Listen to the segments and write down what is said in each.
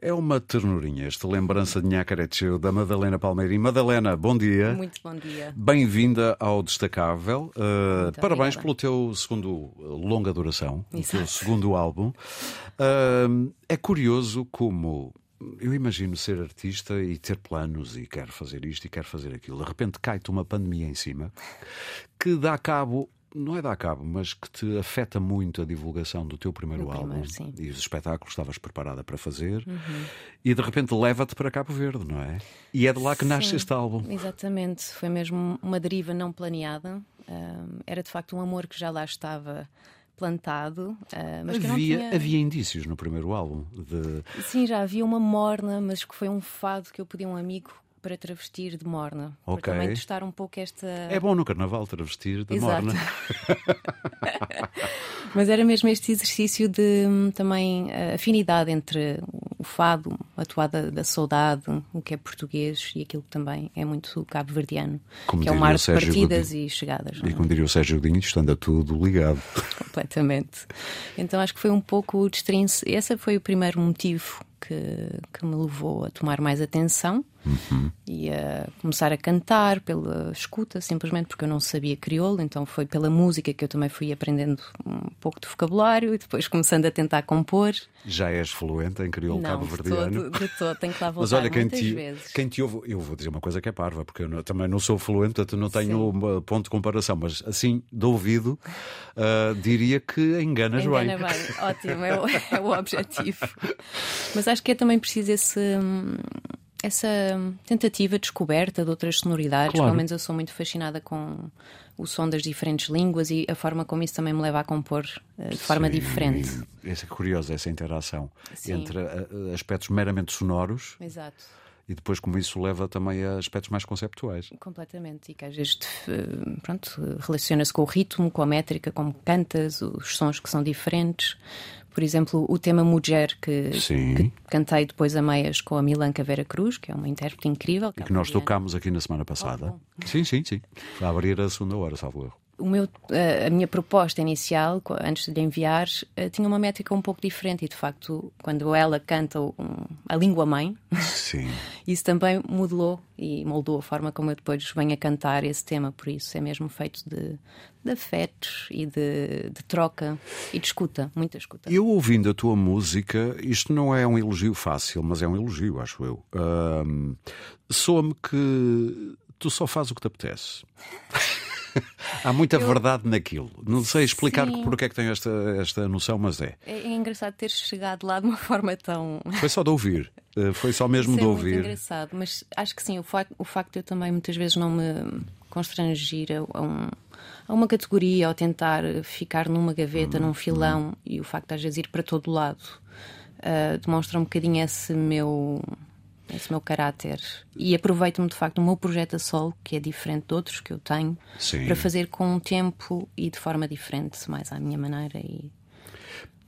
É uma ternurinha esta lembrança de Nhacaretcheu da Madalena Palmeirim. Madalena, bom dia. Muito bom dia. Bem-vinda ao Destacável. Uh, parabéns obrigada. pelo teu segundo longa duração, o teu Exato. segundo álbum. Uh, é curioso como eu imagino ser artista e ter planos e quero fazer isto e quero fazer aquilo. De repente cai-te uma pandemia em cima que dá cabo. Não é dá cabo, mas que te afeta muito a divulgação do teu primeiro álbum sim. e os espetáculos que estavas preparada para fazer e de repente leva-te para Cabo Verde, não é? E é de lá que nasce Sim, este álbum. Exatamente, foi mesmo uma deriva não planeada. Era de facto um amor que já lá estava plantado, ah, mas Havia, tinha. havia indícios no primeiro álbum de Sim, já havia uma morna, mas que foi um fado que eu pedi a um amigo para travestir de morna. Para também testar um pouco esta. é bom no carnaval travestir de Exato. morna. Mas era mesmo este exercício de hum, também eh, afinidade entre o fado, a toada da saudade, o que é português e aquilo que também é muito cabo-verdiano, que é um diria mar o de partidas Godinho. e chegadas. E é? como diria o Sérgio Godinho, isto anda tudo ligado. Completamente. Então acho que foi um pouco o destrince. Esse foi o primeiro motivo que, que me levou a tomar mais atenção e a começar a cantar pela escuta, simplesmente porque eu não sabia crioulo, então foi pela música que eu também fui aprendendo um pouco de vocabulário e depois começando a tentar compor. Já és fluente em crioulo cabo-verdiano. Todo, tenho que lá voltar Mas olha, quem te, vezes. quem te ouve, eu vou dizer uma coisa que é parva, porque eu não- também não sou fluente, portanto não tenho um ponto de comparação, mas assim, de ouvido, ah, diria que enganas Engana bem. bem, ótimo, é o, é o objetivo. Mas acho que é também preciso esse, essa tentativa de descoberta de outras sonoridades. Claro. Pelo menos eu sou muito fascinada com o som das diferentes línguas e a forma como isso também me leva a compor eh, de forma Sim, diferente. É curiosa essa interação Sim. entre ah, aspectos meramente sonoros Exato. E depois como isso leva também a aspectos mais conceptuais. Completamente, e que às vezes eh, pronto, relaciona-se com o ritmo, com a métrica, como cantas, os sons que são diferentes. Por exemplo, o tema Mulher, que, que cantei depois a meias com a Milanca Vera Cruz, que é uma intérprete incrível. Que nós cabo-verdiana. tocámos aqui na semana passada. bom. sim, sim, sim. A abrir a segunda hora, salvo erro. O meu, eh, a minha proposta inicial, antes de lhe enviar, eh, tinha uma métrica um pouco diferente e, de facto, quando ela canta um- a língua mãe, isso também modelou e moldou a forma como eu depois venho a cantar esse tema. Por isso, é mesmo feito de, de afetos e de, de troca e de escuta, muita escuta. Eu ouvindo a tua música, isto não é um elogio fácil, mas é um elogio, acho eu. Ahm, Soa-me que tu só fazes o que te apetece. Há muita verdade naquilo. Não sei explicar Sim. porque é que tenho esta, esta noção, mas é. É, é engraçado ter chegado lá de uma forma tão. Foi só de ouvir. Eh, Foi só mesmo Isso de é muito ouvir. engraçado, mas acho que sim, o facto, o facto de eu também muitas vezes não me constrangir a, um- a uma categoria ou tentar ficar numa gaveta, Uhum, num filão, e o facto de às vezes ir para todo lado, ah, demonstra um bocadinho esse meu. Esse meu caráter. E aproveito-me de facto do meu projeto a solo, que é diferente de outros que eu tenho, Sim. para fazer com um tempo e de forma diferente, mais à minha maneira. E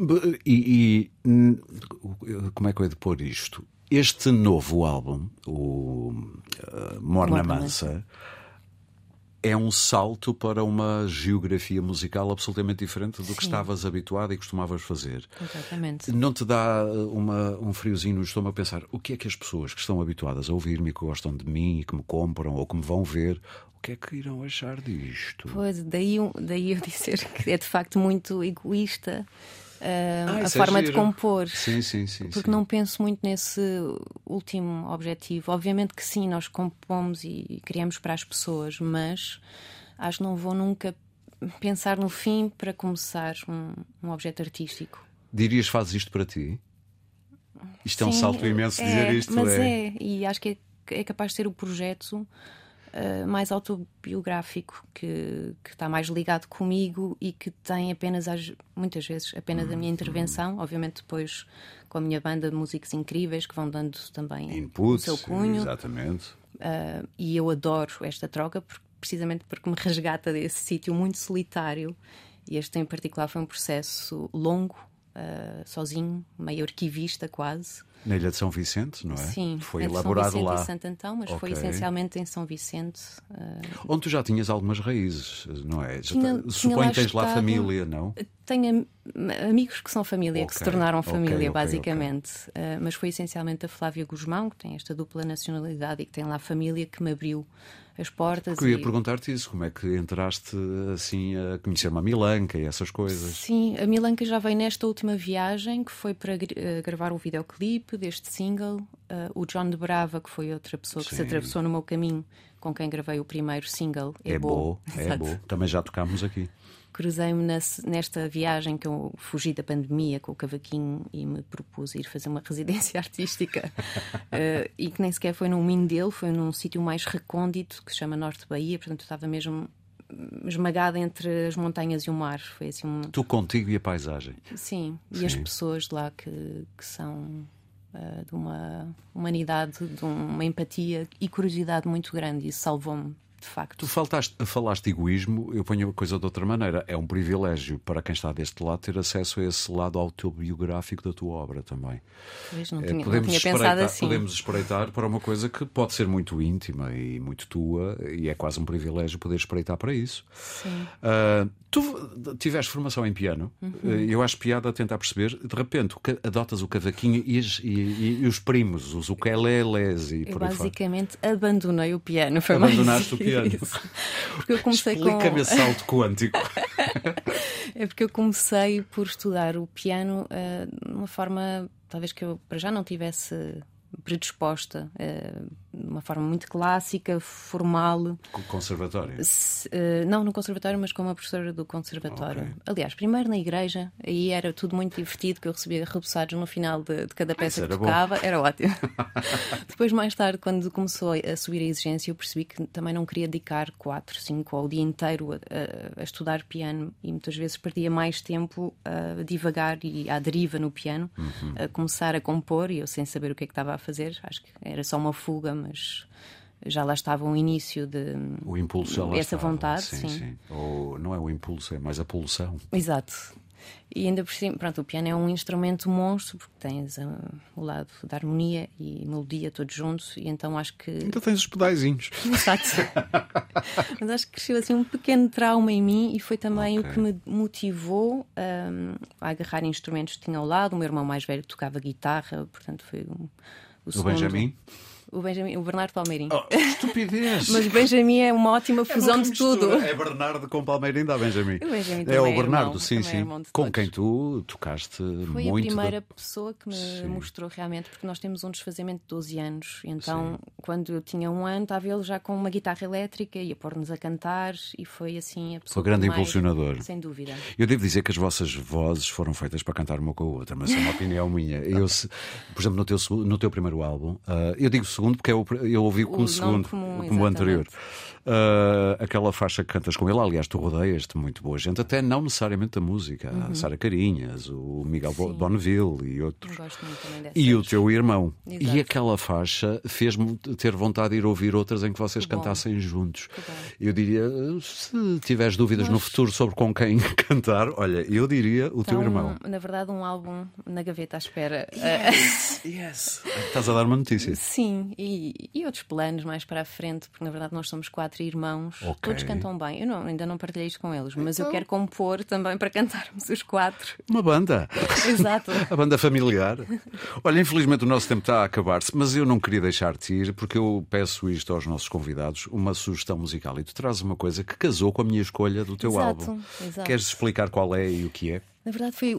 E, e, hum, como é que eu hei de pôr isto? Este novo álbum, o uh, Morna Mansa, é um salto para uma geografia musical absolutamente diferente do que Sim. estavas habituado e costumavas fazer. completamente. Não te dá uh, uma, um friozinho no estômago a pensar o que é que as pessoas que estão habituadas a ouvir-me, que gostam de mim, e que me compram ou que me vão ver, o que é que irão achar disto? Pois, daí, daí eu dizer que é de facto muito egoísta ah, Ah, a é forma de giro. compor. Sim, sim, sim. Porque sim. não penso muito nesse último objetivo. Obviamente que sim, nós compomos e criamos para as pessoas, mas acho que não vou nunca pensar no fim para começar um, um objeto artístico. Dirias fazes isto para ti? Isto é um salto imenso é, dizer isto. Mas é. é. e acho que é, é capaz de ser o projeto ah, mais autobiográfico que, que está mais ligado comigo e que tem apenas, às- muitas vezes, apenas a minha Uhum. intervenção. Obviamente, depois com a minha banda de músicos incríveis que vão dando também Input, o seu cunho. exatamente. Ah, e eu adoro esta troca por- precisamente porque me resgata desse sítio muito solitário. E este em particular foi um processo longo, ah, sozinho, meio arquivista quase. Na Ilha de São Vicente, não é? Sim, foi elaborado São Vicente lá. e Santo Antão, mas foi Ok. essencialmente em São Vicente. eh, Onde tu já tinhas algumas raízes, não é? Já Tinha- te- tinha Suponho lá que tens lá estado- família, não? Tenho am- amigos que são família, que se tornaram família, ok, basicamente. Eh, mas foi essencialmente a Flávia Guzmão, que tem esta dupla nacionalidade e que tem lá família, que me abriu as portas. Porque eu ia e- perguntar-te isso, como é que entraste assim a conhecer uma milanca e essas coisas? Sim, a Milanca já veio nesta última viagem, que foi para eh, gravar o videoclipe deste single. Eh, o John de Brava, que foi outra pessoa que Sim. se atravessou no meu caminho, com quem gravei o primeiro single. É bom, é bom. Também já tocámos aqui. Cruzei-me nesta viagem que eu fugi da pandemia com o cavaquinho e me propus ir fazer uma residência artística. Eh, e que nem sequer foi num Mindelo, foi num sítio mais recôndito que se chama Norte Bahia, portanto estava mesmo esmagada entre as montanhas e o mar. Foi assim um. Tu contigo e a paisagem. Sim, e as pessoas de lá que, que são de uma humanidade, de uma empatia e curiosidade muito grande. Isso salvou-me, de facto. Tu faltaste, falaste de egoísmo, eu ponho a coisa de outra maneira. É um privilégio para quem está deste lado ter acesso a esse lado autobiográfico da tua obra também. Pois, não É, tinha, não podemos, tinha espreitar, assim. podemos espreitar para uma coisa que pode ser muito íntima e muito tua, e é quase um privilégio poder espreitar para isso. Sim. Ah, tu tiveste formação em piano, Uhum. Ah, eu acho piada a tentar perceber, de repente adotas o cavaquinho e, as- e- e- e os primos, os ukeleles e Eu por aí fora. basicamente abandonei o piano. Foi mais Abandonaste o piano. Isso. Porque eu comecei com. Explica-me esse salto quântico. É porque eu comecei por estudar o piano eh, de uma forma, talvez que eu para já não tivesse predisposta, eh, de uma forma muito clássica, formal. Conservatório. Se- eh, não no conservatório, mas como a professora do conservatório. Ok. Aliás, primeiro na igreja, aí era tudo muito divertido, que eu recebia repousados no final de, de cada peça isso que era bom. tocava, era ótimo. Depois, mais tarde, quando começou a subir a exigência, eu percebi que também não queria dedicar 4, 5 ou o dia inteiro a, a- a estudar piano e muitas vezes perdia mais tempo a divagar e à deriva no piano, Uhum. a começar a compor e eu sem saber o que é que estava a fazer, acho que era só uma fuga, mas já lá estava um início de O impulso já lá essa estava. vontade, sim, sim. Ou não é o impulso, é mais a pulsão. Exato. E ainda por cima, pronto, o piano é um instrumento monstro porque tens ah, o lado da harmonia e melodia todos juntos, e então acho que. Ainda tens os pedaizinhos. Exato. Mas acho que cresceu assim um pequeno trauma em mim e foi também Ok. o que me motivou ahm, a agarrar instrumentos que tinha ao lado. O meu irmão mais velho tocava guitarra, portanto foi um, o, O segundo- Benjamin? O Benjamin, o Bernardo Palmeirim. Oh, estupidez! Mas Benjamin é uma ótima fusão de tudo. É Bernardo com Palmeirim da Benjamin. O Benjamin é o é Bernardo, irmão, sim, é sim. com quem tu tocaste Foi muito. a primeira da- pessoa que me Sim. mostrou realmente, porque nós temos um desfazamento de 12 anos. Então, quando eu tinha um ano, estava ele já com uma guitarra elétrica e a pôr-nos a cantar, e foi assim a pessoa. Foi grande mais- impulsionador. Sem dúvida. Eu devo dizer que as vossas vozes foram feitas para cantar uma com a outra, mas é uma opinião minha. Eu, se- por exemplo, no teu, no teu primeiro álbum, ah, eu digo segundo porque é o pr- eu ouvi O não segundo, comum, como o anterior. Ah, aquela faixa que cantas com ele, aliás, tu rodeias-te muito boa gente, até não necessariamente a música. Uhum. A Sara Carinhas, o Miguel Bo- Bonneville e outros. Gosto muito também. E o teu irmão. Exato. E aquela faixa fez-me ter vontade de ir ouvir outras em que vocês Que bom. cantassem juntos. Eu diria, se tiveres dúvidas no futuro sobre com quem cantar, olha, eu diria o teu Então, irmão. Na verdade, um álbum na gaveta à espera. Yes. Estás a dar uma notícia. Sim, e, e outros planos mais para a frente, porque na verdade nós somos quatro irmãos, Ok. todos cantam bem. Eu não- ainda não partilhei isto com eles, mas eu Então. quero compor também para cantarmos os quatro. Uma banda. Exato. A banda familiar. Olha, infelizmente o nosso tempo está a acabar-se, mas eu não queria deixar-te ir, porque eu peço isto aos nossos convidados, uma sugestão musical. E tu trazes uma coisa que casou com a minha escolha do teu Exato, álbum. exato. Queres explicar qual é e o que é? Na verdade, foi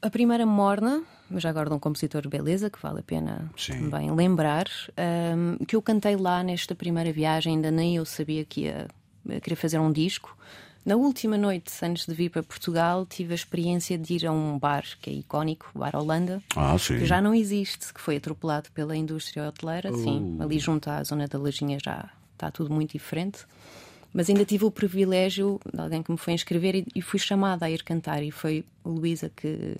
a primeira morna, mas agora de um compositor de beleza, que vale a pena Sim. também lembrar, ahm, que eu cantei lá nesta primeira viagem, ainda nem eu sabia que ia ia querer fazer um disco. Na última noite, antes de vir para Portugal, tive a experiência de ir a um bar que é icónico, o Bar Holanda, Ah, que já não existe, que foi atropelado pela indústria hoteleira. Sim, Uh. ali junto à zona da Lajinha já está tudo muito diferente. Mas ainda tive o privilégio de alguém que me foi inscrever e, e fui chamada a ir cantar. E foi Luísa que,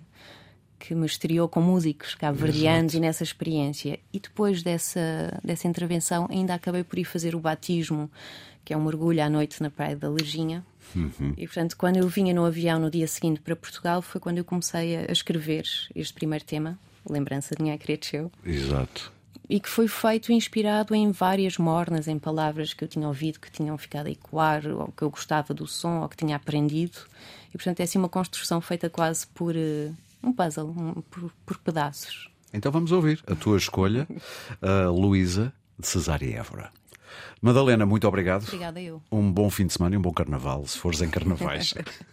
que me estreou com músicos cabo-verdianos e nessa experiência. E depois dessa, dessa intervenção, ainda acabei por ir fazer o batismo, que é um mergulho à noite na Praia da Lajinha. E portanto, quando eu vinha no avião no dia seguinte para Portugal, foi quando eu comecei a escrever este primeiro tema. lembrança de Nhai Cresceu. Exato. E que foi feito inspirado em várias mornas, em palavras que eu tinha ouvido, que tinham ficado a ecoar, ou que eu gostava do som, ou que tinha aprendido. E portanto é assim uma construção feita quase por uh, um puzzle, um, por, por pedaços. Então vamos ouvir a tua escolha, a Luísa de Cesária Évora. Madalena, muito obrigado. Obrigada eu. Um bom fim de semana e um bom carnaval, se fores em carnavais.